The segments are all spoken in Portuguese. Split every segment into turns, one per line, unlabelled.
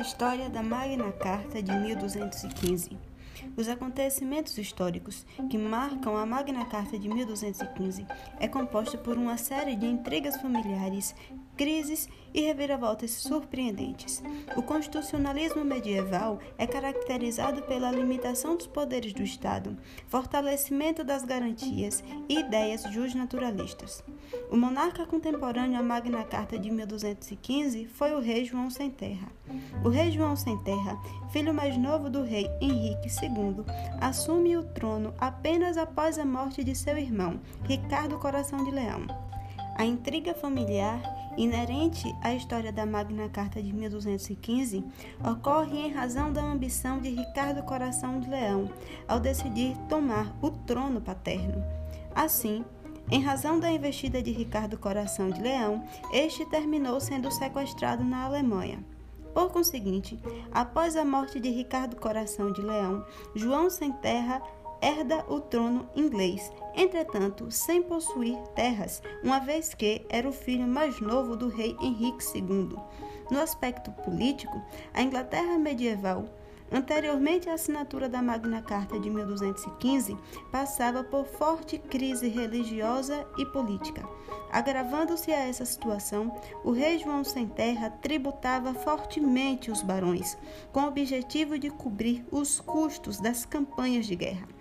história da Magna Carta de 1215. Os acontecimentos históricos que marcam a Magna Carta de 1215 é composta por uma série de intrigas familiares, crises e reviravoltas surpreendentes. O constitucionalismo medieval é caracterizado pela limitação dos poderes do Estado, fortalecimento das garantias e ideias justnaturalistas. O monarca contemporâneo à Magna Carta de 1215 foi o rei João Sem Terra. O rei João Sem Terra, filho mais novo do rei Henrique II, assume o trono apenas após a morte de seu irmão, Ricardo Coração de Leão. A intriga familiar inerente à história da Magna Carta de 1215 ocorre em razão da ambição de Ricardo Coração de Leão ao decidir tomar o trono paterno. Assim, em razão da investida de Ricardo Coração de Leão, este terminou sendo sequestrado na Alemanha. Por conseguinte, após a morte de Ricardo Coração de Leão, João Sem Terra herda o trono inglês, entretanto, sem possuir terras, uma vez que era o filho mais novo do rei Henrique II. No aspecto político, a Inglaterra medieval Anteriormente à assinatura da Magna Carta de 1215, passava por forte crise religiosa e política. Agravando-se a essa situação, o rei João Sem Terra tributava fortemente os barões, com o objetivo de cobrir os custos das campanhas de guerra.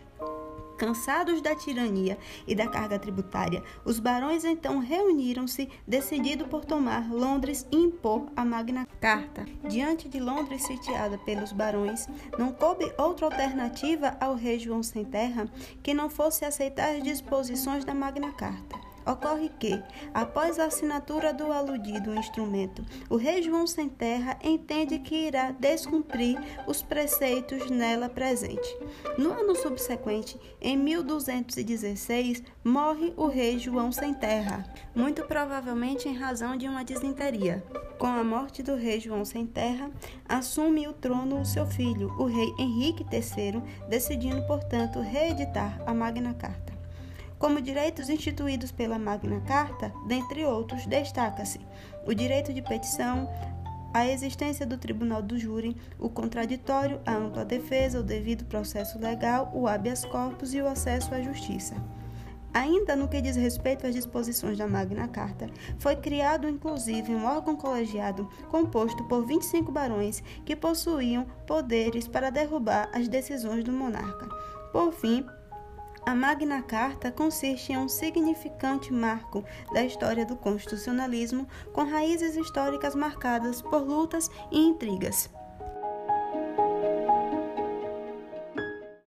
Cansados da tirania e da carga tributária, os barões então reuniram-se, decidido por tomar Londres e impor a Magna Carta. Diante de Londres sitiada pelos barões, não coube outra alternativa ao rei João Sem Terra que não fosse aceitar as disposições da Magna Carta. Ocorre que, após a assinatura do aludido instrumento, o rei João Sem Terra entende que irá descumprir os preceitos nela presente. No ano subsequente, em 1216, morre o rei João Sem Terra, muito provavelmente em razão de uma disenteria. Com a morte do rei João Sem Terra, assume o trono o seu filho, o rei Henrique III, decidindo, portanto, reeditar a Magna Carta. Como direitos instituídos pela Magna Carta, dentre outros, destaca-se o direito de petição, a existência do tribunal do júri, o contraditório, a ampla defesa, o devido processo legal, o habeas corpus e o acesso à justiça. Ainda no que diz respeito às disposições da Magna Carta, foi criado inclusive um órgão colegiado composto por 25 barões que possuíam poderes para derrubar as decisões do monarca. Por fim, a Magna Carta consiste em um significante marco da história do constitucionalismo, com raízes históricas marcadas por lutas e intrigas.